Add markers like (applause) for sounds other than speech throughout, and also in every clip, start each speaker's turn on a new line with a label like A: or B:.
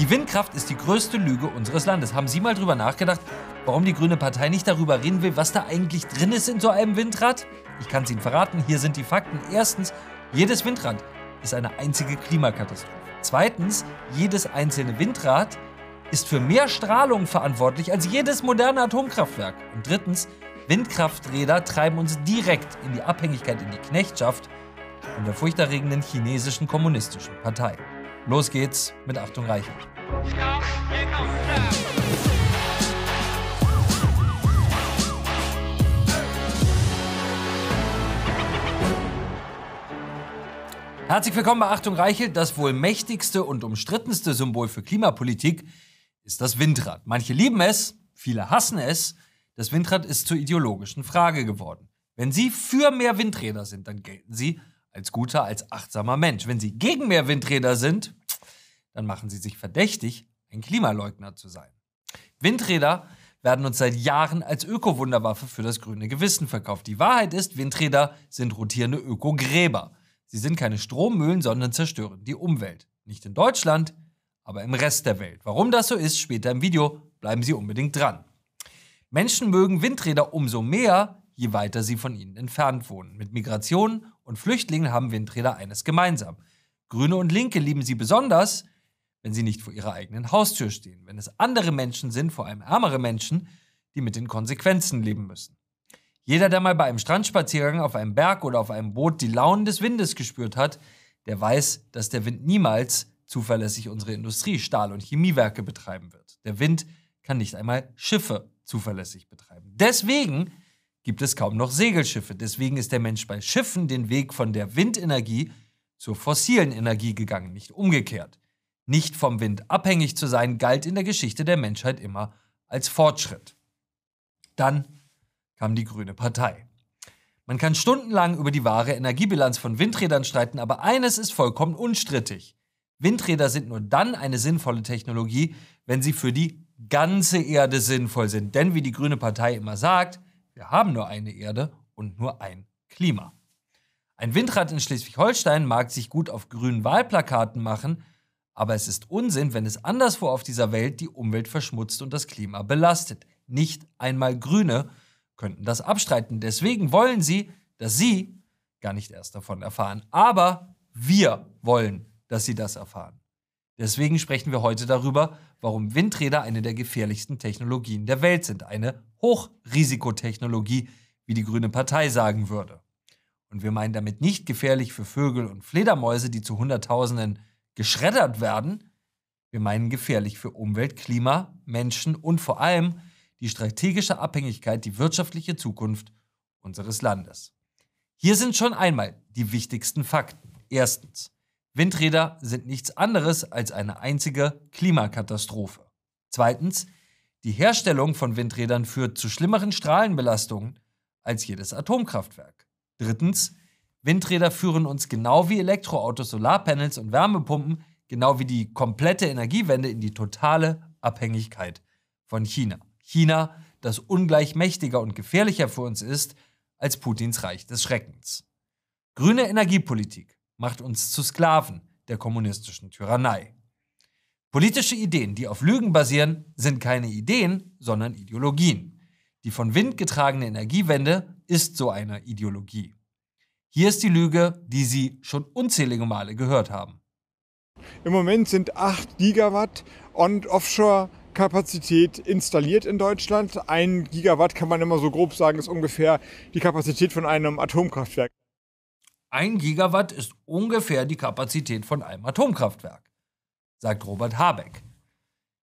A: Die Windkraft ist die größte Lüge unseres Landes. Haben Sie mal drüber nachgedacht, warum die Grüne Partei nicht darüber reden will, was da eigentlich drin ist in so einem Windrad? Ich kann es Ihnen verraten, hier sind die Fakten. Erstens, jedes Windrad ist eine einzige Klimakatastrophe. Zweitens, jedes einzelne Windrad ist für mehr Strahlung verantwortlich als jedes moderne Atomkraftwerk. Und drittens, Windkrafträder treiben uns direkt in die Abhängigkeit, in die Knechtschaft von der furchterregenden chinesischen kommunistischen Partei. Los geht's mit Achtung Reichelt. Herzlich willkommen bei Achtung Reichelt. Das wohl mächtigste und umstrittenste Symbol für Klimapolitik ist das Windrad. Manche lieben es, viele hassen es. Das Windrad ist zur ideologischen Frage geworden. Wenn Sie für mehr Windräder sind, dann gelten Sie als guter, als achtsamer Mensch. Wenn Sie gegen mehr Windräder sind, dann machen Sie sich verdächtig, ein Klimaleugner zu sein. Windräder werden uns seit Jahren als Ökowunderwaffe für das grüne Gewissen verkauft. Die Wahrheit ist, Windräder sind rotierende Ökogräber. Sie sind keine Strommühlen, sondern zerstören die Umwelt. Nicht in Deutschland, aber im Rest der Welt. Warum das so ist, später im Video, bleiben Sie unbedingt dran. Menschen mögen Windräder umso mehr, je weiter sie von ihnen entfernt wohnen. Mit Migration und Flüchtlingen haben Windräder eines gemeinsam. Grüne und Linke lieben sie besonders, wenn sie nicht vor ihrer eigenen Haustür stehen, wenn es andere Menschen sind, vor allem ärmere Menschen, die mit den Konsequenzen leben müssen. Jeder, der mal bei einem Strandspaziergang auf einem Berg oder auf einem Boot die Launen des Windes gespürt hat, der weiß, dass der Wind niemals zuverlässig unsere Industrie, Stahl- und Chemiewerke betreiben wird. Der Wind kann nicht einmal Schiffe zuverlässig betreiben. Deswegen gibt es kaum noch Segelschiffe. Deswegen ist der Mensch bei Schiffen den Weg von der Windenergie zur fossilen Energie gegangen, nicht umgekehrt. Nicht vom Wind abhängig zu sein, galt in der Geschichte der Menschheit immer als Fortschritt. Dann kam die Grüne Partei. Man kann stundenlang über die wahre Energiebilanz von Windrädern streiten, aber eines ist vollkommen unstrittig. Windräder sind nur dann eine sinnvolle Technologie, wenn sie für die ganze Erde sinnvoll sind. Denn wie die Grüne Partei immer sagt, wir haben nur eine Erde und nur ein Klima. Ein Windrad in Schleswig-Holstein mag sich gut auf grünen Wahlplakaten machen, aber es ist Unsinn, wenn es anderswo auf dieser Welt die Umwelt verschmutzt und das Klima belastet. Nicht einmal Grüne könnten das abstreiten. Deswegen wollen sie, dass sie gar nicht erst davon erfahren. Aber wir wollen, dass sie das erfahren. Deswegen sprechen wir heute darüber, warum Windräder eine der gefährlichsten Technologien der Welt sind. Eine Hochrisikotechnologie, wie die Grüne Partei sagen würde. Und wir meinen damit nicht gefährlich für Vögel und Fledermäuse, die zu Hunderttausenden geschreddert werden. Wir meinen gefährlich für Umwelt, Klima, Menschen und vor allem die strategische Abhängigkeit, die wirtschaftliche Zukunft unseres Landes. Hier sind schon einmal die wichtigsten Fakten. Erstens. Windräder sind nichts anderes als eine einzige Klimakatastrophe. Zweitens, die Herstellung von Windrädern führt zu schlimmeren Strahlenbelastungen als jedes Atomkraftwerk. Drittens, Windräder führen uns genau wie Elektroautos, Solarpanels und Wärmepumpen, genau wie die komplette Energiewende in die totale Abhängigkeit von China. China, das ungleich mächtiger und gefährlicher für uns ist als Putins Reich des Schreckens. Grüne Energiepolitik macht uns zu Sklaven der kommunistischen Tyrannei. Politische Ideen, die auf Lügen basieren, sind keine Ideen, sondern Ideologien. Die von Wind getragene Energiewende ist so eine Ideologie. Hier ist die Lüge, die Sie schon unzählige Male gehört haben.
B: Im Moment sind 8 Gigawatt On- Offshore-Kapazität installiert in Deutschland. Ein Gigawatt kann man immer so grob sagen, ist ungefähr die Kapazität von einem Atomkraftwerk.
A: Ein Gigawatt ist ungefähr die Kapazität von einem Atomkraftwerk, sagt Robert Habeck.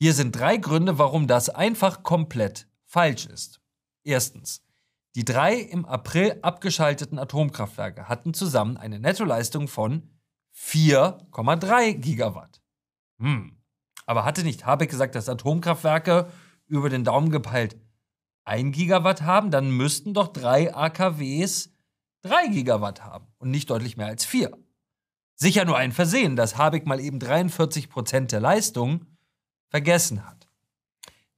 A: Hier sind drei Gründe, warum das einfach komplett falsch ist. Erstens. Die drei im April abgeschalteten Atomkraftwerke hatten zusammen eine Nettoleistung von 4,3 Gigawatt. Hm. Aber hatte nicht Habeck gesagt, dass Atomkraftwerke über den Daumen gepeilt 1 Gigawatt haben? Dann müssten doch drei AKWs 3 Gigawatt haben und nicht deutlich mehr als 4. Sicher nur ein Versehen, dass Habeck mal eben 43 Prozent der Leistung vergessen hat.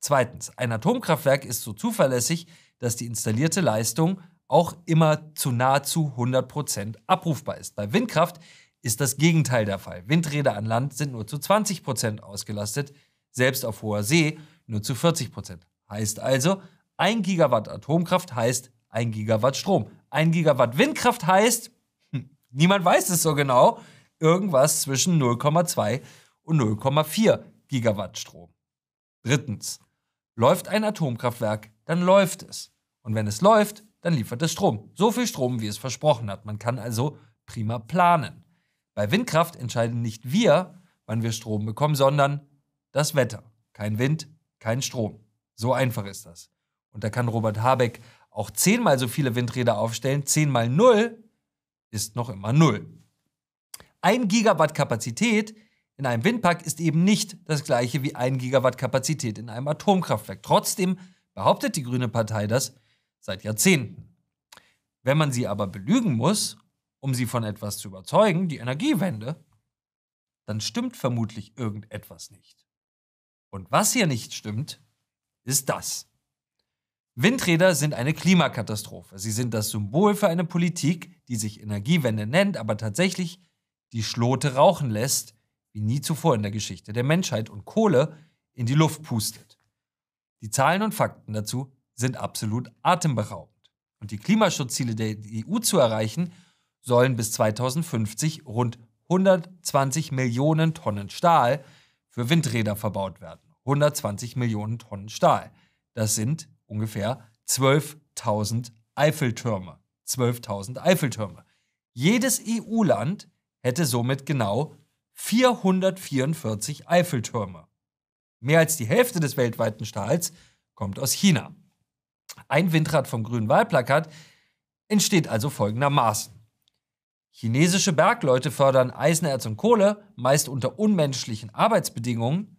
A: Zweitens, ein Atomkraftwerk ist so zuverlässig, dass die installierte Leistung auch immer zu nahezu 100 Prozent abrufbar ist. Bei Windkraft ist das Gegenteil der Fall. Windräder an Land sind nur zu 20 Prozent ausgelastet, selbst auf hoher See nur zu 40%. Prozent. Heißt also, 1 Gigawatt Atomkraft heißt 1 Gigawatt Strom. 1 Gigawatt Windkraft heißt, hm, niemand weiß es so genau, irgendwas zwischen 0,2 und 0,4 Gigawatt Strom. Drittens, läuft ein Atomkraftwerk, dann läuft es. Und wenn es läuft, dann liefert es Strom. So viel Strom, wie es versprochen hat. Man kann also prima planen. Bei Windkraft entscheiden nicht wir, wann wir Strom bekommen, sondern das Wetter. Kein Wind, kein Strom. So einfach ist das. Und da kann Robert Habeck auch zehnmal so viele Windräder aufstellen. Zehn mal null ist noch immer null. Ein Gigawatt Kapazität in einem Windpark ist eben nicht das gleiche wie ein Gigawatt Kapazität in einem Atomkraftwerk. Trotzdem behauptet die Grüne Partei das seit Jahrzehnten. Wenn man sie aber belügen muss, um sie von etwas zu überzeugen, die Energiewende, dann stimmt vermutlich irgendetwas nicht. Und was hier nicht stimmt, ist das. Windräder sind eine Klimakatastrophe. Sie sind das Symbol für eine Politik, die sich Energiewende nennt, aber tatsächlich die Schlote rauchen lässt, wie nie zuvor in der Geschichte der Menschheit und Kohle in die Luft pustet. Die Zahlen und Fakten dazu sind absolut atemberaubend. Und die Klimaschutzziele der EU zu erreichen, sollen bis 2050 rund 120 Millionen Tonnen Stahl für Windräder verbaut werden. 120 Millionen Tonnen Stahl. Das sind ungefähr 12.000 Eiffeltürme. 12.000 Eiffeltürme. Jedes EU-Land hätte somit genau 444 Eiffeltürme. Mehr als die Hälfte des weltweiten Stahls kommt aus China. Ein Windrad vom grünen Wahlplakat entsteht also folgendermaßen. Chinesische Bergleute fördern Eisenerz und Kohle, meist unter unmenschlichen Arbeitsbedingungen.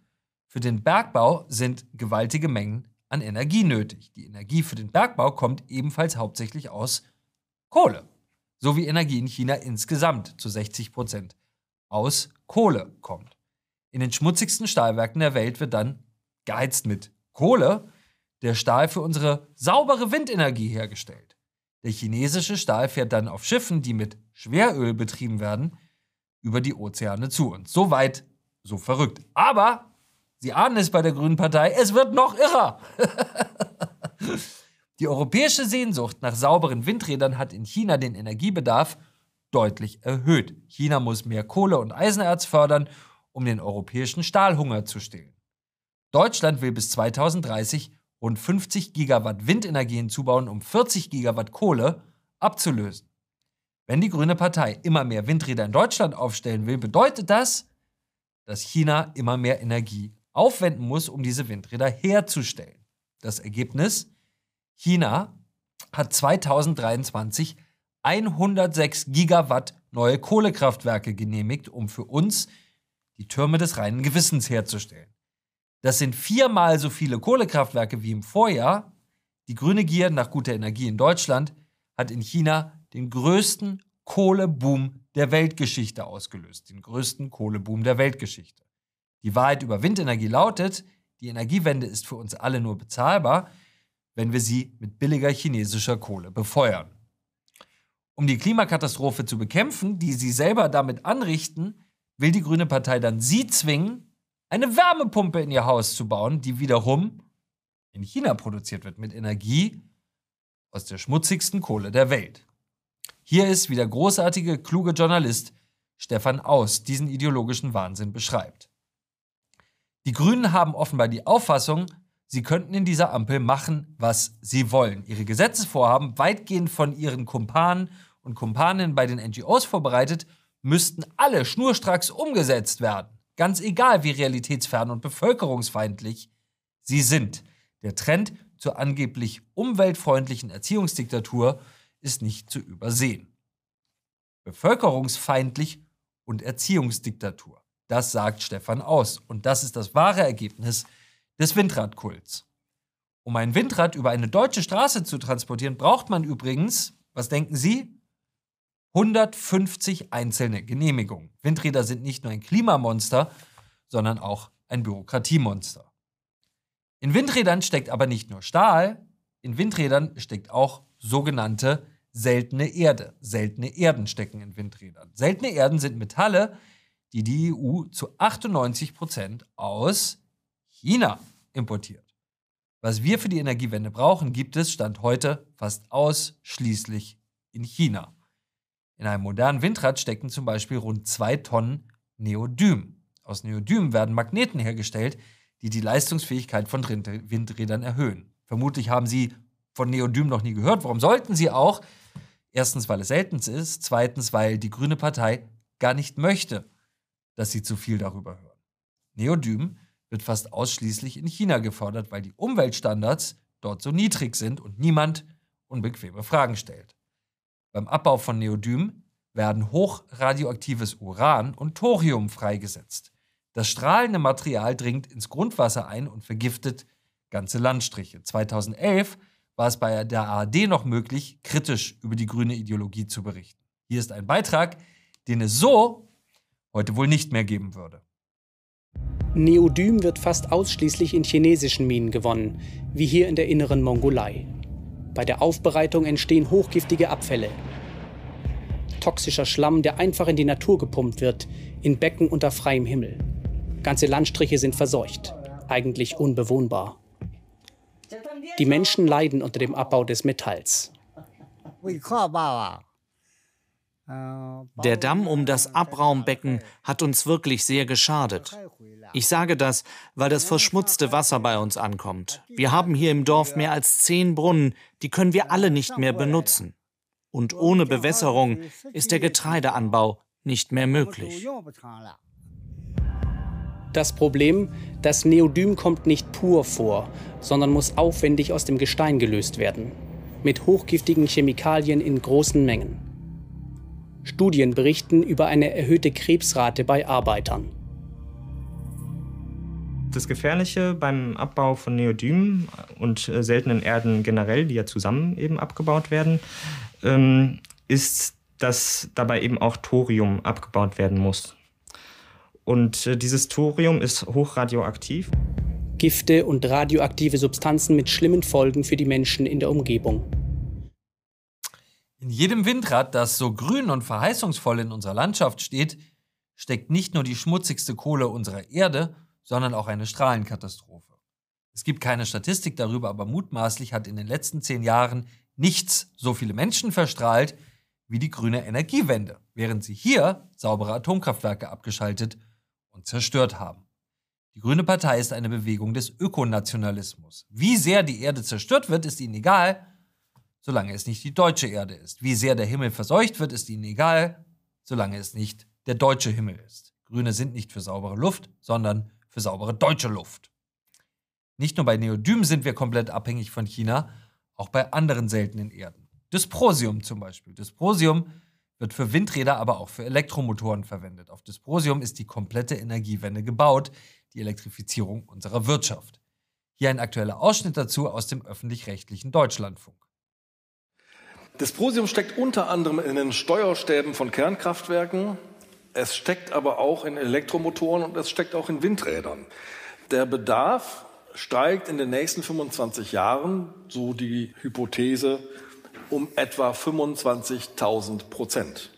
A: Für den Bergbau sind gewaltige Mengen an Energie nötig. Die Energie für den Bergbau kommt ebenfalls hauptsächlich aus Kohle, so wie Energie in China insgesamt zu 60 Prozent aus Kohle kommt. In den schmutzigsten Stahlwerken der Welt wird dann geheizt mit Kohle der Stahl für unsere saubere Windenergie hergestellt. Der chinesische Stahl fährt dann auf Schiffen, die mit Schweröl betrieben werden, über die Ozeane zu uns. So weit, so verrückt. Aber, Sie ahnen es bei der Grünen Partei, es wird noch irrer. (laughs) die europäische Sehnsucht nach sauberen Windrädern hat in China den Energiebedarf deutlich erhöht. China muss mehr Kohle und Eisenerz fördern, um den europäischen Stahlhunger zu stillen. Deutschland will bis 2030 rund 50 Gigawatt Windenergie hinzubauen, um 40 Gigawatt Kohle abzulösen. Wenn die Grüne Partei immer mehr Windräder in Deutschland aufstellen will, bedeutet das, dass China immer mehr Energie aufwenden muss, um diese Windräder herzustellen. Das Ergebnis? China hat 2023 106 Gigawatt neue Kohlekraftwerke genehmigt, um für uns die Türme des reinen Gewissens herzustellen. Das sind viermal so viele Kohlekraftwerke wie im Vorjahr. Die grüne Gier nach guter Energie in Deutschland hat in China den größten Kohleboom der Weltgeschichte ausgelöst. Den größten Kohleboom der Weltgeschichte. Die Wahrheit über Windenergie lautet, die Energiewende ist für uns alle nur bezahlbar, wenn wir sie mit billiger chinesischer Kohle befeuern. Um die Klimakatastrophe zu bekämpfen, die sie selber damit anrichten, will die Grüne Partei dann sie zwingen, eine Wärmepumpe in ihr Haus zu bauen, die wiederum in China produziert wird mit Energie aus der schmutzigsten Kohle der Welt. Hier ist, wie der großartige, kluge Journalist Stefan Aus diesen ideologischen Wahnsinn beschreibt. Die Grünen haben offenbar die Auffassung, sie könnten in dieser Ampel machen, was sie wollen. Ihre Gesetzesvorhaben weitgehend von ihren Kumpanen und Kumpaninnen bei den NGOs vorbereitet, müssten alle schnurstracks umgesetzt werden. Ganz egal, wie realitätsfern und bevölkerungsfeindlich sie sind. Der Trend zur angeblich umweltfreundlichen Erziehungsdiktatur ist nicht zu übersehen. Bevölkerungsfeindlich und Erziehungsdiktatur. Das sagt Stefan aus. Und das ist das wahre Ergebnis des Windradkults. Um ein Windrad über eine deutsche Straße zu transportieren, braucht man übrigens, was denken Sie? 150 einzelne Genehmigungen. Windräder sind nicht nur ein Klimamonster, sondern auch ein Bürokratiemonster. In Windrädern steckt aber nicht nur Stahl, in Windrädern steckt auch sogenannte seltene Erde. Seltene Erden stecken in Windrädern. Seltene Erden sind Metalle, die die EU zu 98 Prozent aus China importiert. Was wir für die Energiewende brauchen, gibt es Stand heute fast ausschließlich in China. In einem modernen Windrad stecken zum Beispiel rund zwei Tonnen Neodym. Aus Neodym werden Magneten hergestellt, die die Leistungsfähigkeit von Windrädern erhöhen. Vermutlich haben Sie von Neodym noch nie gehört. Warum sollten Sie auch? Erstens, weil es selten ist. Zweitens, weil die Grüne Partei gar nicht möchte, dass Sie zu viel darüber hören. Neodym wird fast ausschließlich in China gefordert, weil die Umweltstandards dort so niedrig sind und niemand unbequeme Fragen stellt. Beim Abbau von Neodym werden hochradioaktives Uran und Thorium freigesetzt. Das strahlende Material dringt ins Grundwasser ein und vergiftet ganze Landstriche. 2011 war es bei der ARD noch möglich, kritisch über die grüne Ideologie zu berichten. Hier ist ein Beitrag, den es so heute wohl nicht mehr geben würde.
C: Neodym wird fast ausschließlich in chinesischen Minen gewonnen, wie hier in der inneren Mongolei. Bei der Aufbereitung entstehen hochgiftige Abfälle. Toxischer Schlamm, der einfach in die Natur gepumpt wird, in Becken unter freiem Himmel. Ganze Landstriche sind verseucht, eigentlich unbewohnbar. Die Menschen leiden unter dem Abbau des Metalls.
D: Der Damm um das Abraumbecken hat uns wirklich sehr geschadet. Ich sage das, weil das verschmutzte Wasser bei uns ankommt. Wir haben hier im Dorf mehr als zehn Brunnen, die können wir alle nicht mehr benutzen. Und ohne Bewässerung ist der Getreideanbau nicht mehr möglich.
C: Das Problem, das Neodym kommt nicht pur vor, sondern muss aufwendig aus dem Gestein gelöst werden. Mit hochgiftigen Chemikalien in großen Mengen. Studien berichten über eine erhöhte Krebsrate bei Arbeitern.
E: Das Gefährliche beim Abbau von Neodym und äh, seltenen Erden generell, die ja zusammen eben abgebaut werden, ähm, ist, dass dabei eben auch Thorium abgebaut werden muss. Und äh, dieses Thorium ist hochradioaktiv.
C: Gifte und radioaktive Substanzen mit schlimmen Folgen für die Menschen in der Umgebung.
A: In jedem Windrad, das so grün und verheißungsvoll in unserer Landschaft steht, steckt nicht nur die schmutzigste Kohle unserer Erde, sondern auch eine Strahlenkatastrophe. Es gibt keine Statistik darüber, aber mutmaßlich hat in den letzten zehn Jahren nichts so viele Menschen verstrahlt wie die grüne Energiewende, während sie hier saubere Atomkraftwerke abgeschaltet und zerstört haben. Die Grüne Partei ist eine Bewegung des Ökonationalismus. Wie sehr die Erde zerstört wird, ist ihnen egal, solange es nicht die deutsche Erde ist. Wie sehr der Himmel verseucht wird, ist ihnen egal, solange es nicht der deutsche Himmel ist. Grüne sind nicht für saubere Luft, sondern für saubere deutsche Luft. Nicht nur bei Neodym sind wir komplett abhängig von China, auch bei anderen seltenen Erden. Dysprosium zum Beispiel. Dysprosium wird für Windräder, aber auch für Elektromotoren verwendet. Auf Dysprosium ist die komplette Energiewende gebaut, die Elektrifizierung unserer Wirtschaft. Hier ein aktueller Ausschnitt dazu aus dem öffentlich-rechtlichen Deutschlandfunk.
F: Dysprosium steckt unter anderem in den Steuerstäben von Kernkraftwerken. Es steckt aber auch in Elektromotoren und es steckt auch in Windrädern. Der Bedarf steigt in den nächsten 25 Jahren, so die Hypothese, um etwa 25.000 Prozent.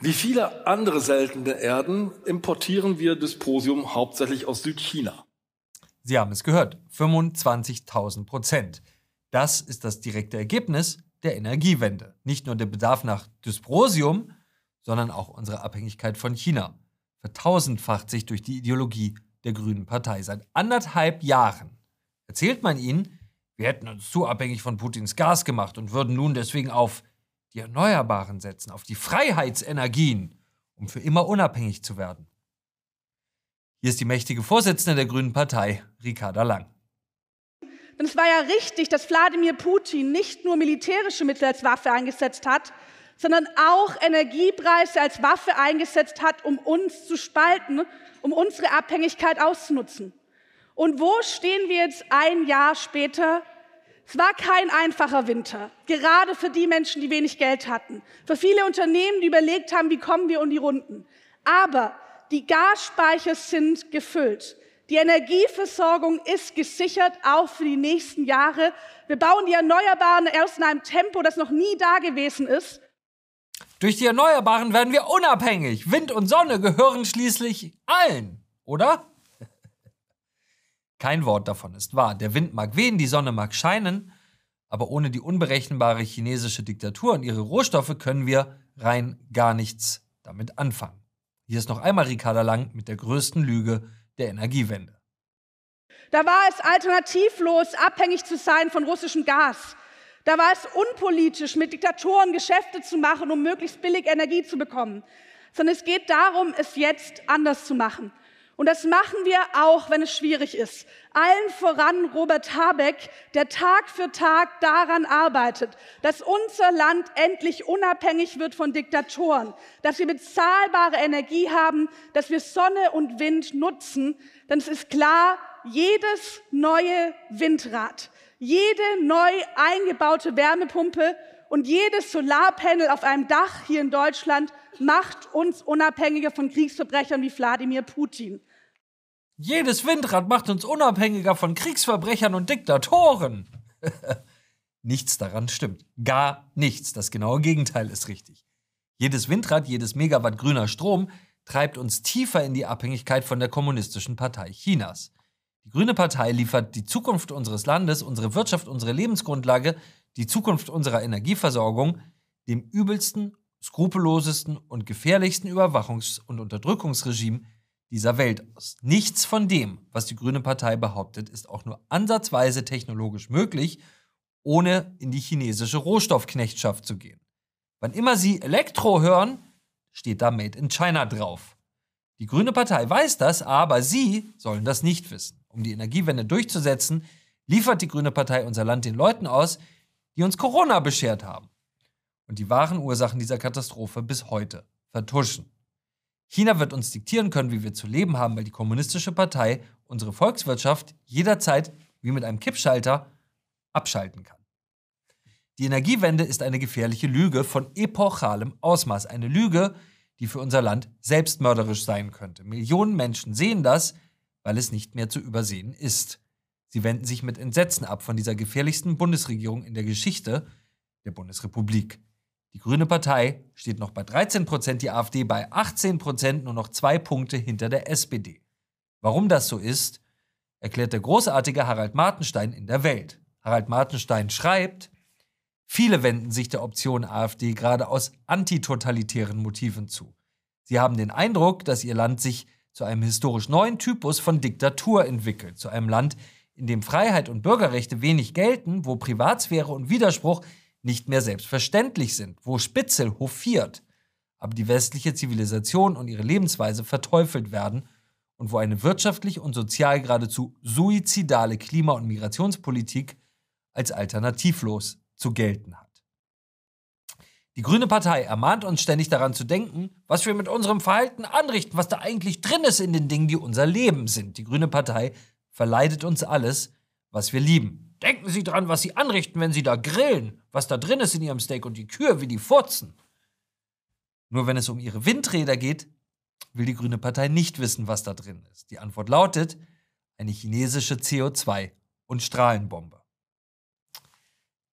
F: Wie viele andere seltene Erden importieren wir Dysprosium hauptsächlich aus Südchina.
A: Sie haben es gehört, 25.000 Prozent. Das ist das direkte Ergebnis der Energiewende. Nicht nur der Bedarf nach Dysprosium, sondern auch unsere Abhängigkeit von China vertausendfacht sich durch die Ideologie der Grünen Partei. Seit anderthalb Jahren erzählt man ihnen, wir hätten uns zu abhängig von Putins Gas gemacht und würden nun deswegen auf die Erneuerbaren setzen, auf die Freiheitsenergien, um für immer unabhängig zu werden. Hier ist die mächtige Vorsitzende der Grünen Partei, Ricarda Lang.
G: Denn es war ja richtig, dass Wladimir Putin nicht nur militärische Mittel als Waffe eingesetzt hat, sondern auch Energiepreise als Waffe eingesetzt hat, um uns zu spalten, um unsere Abhängigkeit auszunutzen. Und wo stehen wir jetzt ein Jahr später? Es war kein einfacher Winter, gerade für die Menschen, die wenig Geld hatten, für viele Unternehmen, die überlegt haben, wie kommen wir um die Runden. Aber die Gasspeicher sind gefüllt. Die Energieversorgung ist gesichert, auch für die nächsten Jahre. Wir bauen die Erneuerbaren erst in einem Tempo, das noch nie da gewesen ist.
A: Durch die Erneuerbaren werden wir unabhängig. Wind und Sonne gehören schließlich allen, oder? (laughs) Kein Wort davon ist wahr. Der Wind mag wehen, die Sonne mag scheinen, aber ohne die unberechenbare chinesische Diktatur und ihre Rohstoffe können wir rein gar nichts damit anfangen. Hier ist noch einmal Ricarda Lang mit der größten Lüge der Energiewende.
G: Da war es alternativlos, abhängig zu sein von russischem Gas. Da war es unpolitisch, mit Diktatoren Geschäfte zu machen, um möglichst billig Energie zu bekommen. Sondern es geht darum, es jetzt anders zu machen. Und das machen wir auch, wenn es schwierig ist. Allen voran Robert Habeck, der Tag für Tag daran arbeitet, dass unser Land endlich unabhängig wird von Diktatoren, dass wir bezahlbare Energie haben, dass wir Sonne und Wind nutzen. Denn es ist klar, jedes neue Windrad, jede neu eingebaute Wärmepumpe und jedes Solarpanel auf einem Dach hier in Deutschland macht uns unabhängiger von Kriegsverbrechern wie Wladimir Putin.
A: Jedes Windrad macht uns unabhängiger von Kriegsverbrechern und Diktatoren. (laughs) nichts daran stimmt. Gar nichts. Das genaue Gegenteil ist richtig. Jedes Windrad, jedes Megawatt grüner Strom treibt uns tiefer in die Abhängigkeit von der Kommunistischen Partei Chinas. Die Grüne Partei liefert die Zukunft unseres Landes, unsere Wirtschaft, unsere Lebensgrundlage, die Zukunft unserer Energieversorgung dem übelsten skrupellosesten und gefährlichsten Überwachungs- und Unterdrückungsregime dieser Welt aus. Nichts von dem, was die Grüne Partei behauptet, ist auch nur ansatzweise technologisch möglich, ohne in die chinesische Rohstoffknechtschaft zu gehen. Wann immer Sie Elektro hören, steht da Made in China drauf. Die Grüne Partei weiß das, aber Sie sollen das nicht wissen. Um die Energiewende durchzusetzen, liefert die Grüne Partei unser Land den Leuten aus, die uns Corona beschert haben und die wahren Ursachen dieser Katastrophe bis heute vertuschen. China wird uns diktieren können, wie wir zu leben haben, weil die Kommunistische Partei unsere Volkswirtschaft jederzeit wie mit einem Kippschalter abschalten kann. Die Energiewende ist eine gefährliche Lüge von epochalem Ausmaß. Eine Lüge, die für unser Land selbstmörderisch sein könnte. Millionen Menschen sehen das, weil es nicht mehr zu übersehen ist. Sie wenden sich mit Entsetzen ab von dieser gefährlichsten Bundesregierung in der Geschichte der Bundesrepublik. Die Grüne Partei steht noch bei 13 Prozent, die AfD bei 18 Prozent, nur noch zwei Punkte hinter der SPD. Warum das so ist, erklärt der großartige Harald Martenstein in der Welt. Harald Martenstein schreibt, viele wenden sich der Option AfD gerade aus antitotalitären Motiven zu. Sie haben den Eindruck, dass ihr Land sich zu einem historisch neuen Typus von Diktatur entwickelt, zu einem Land, in dem Freiheit und Bürgerrechte wenig gelten, wo Privatsphäre und Widerspruch nicht mehr selbstverständlich sind, wo Spitzel hofiert, aber die westliche Zivilisation und ihre Lebensweise verteufelt werden und wo eine wirtschaftlich und sozial geradezu suizidale Klima- und Migrationspolitik als alternativlos zu gelten hat. Die Grüne Partei ermahnt uns ständig daran zu denken, was wir mit unserem Verhalten anrichten, was da eigentlich drin ist in den Dingen, die unser Leben sind. Die Grüne Partei verleidet uns alles, was wir lieben. Denken Sie dran, was Sie anrichten, wenn Sie da grillen, was da drin ist in Ihrem Steak und die Kühe, wie die furzen. Nur wenn es um Ihre Windräder geht, will die Grüne Partei nicht wissen, was da drin ist. Die Antwort lautet eine chinesische CO2- und Strahlenbombe.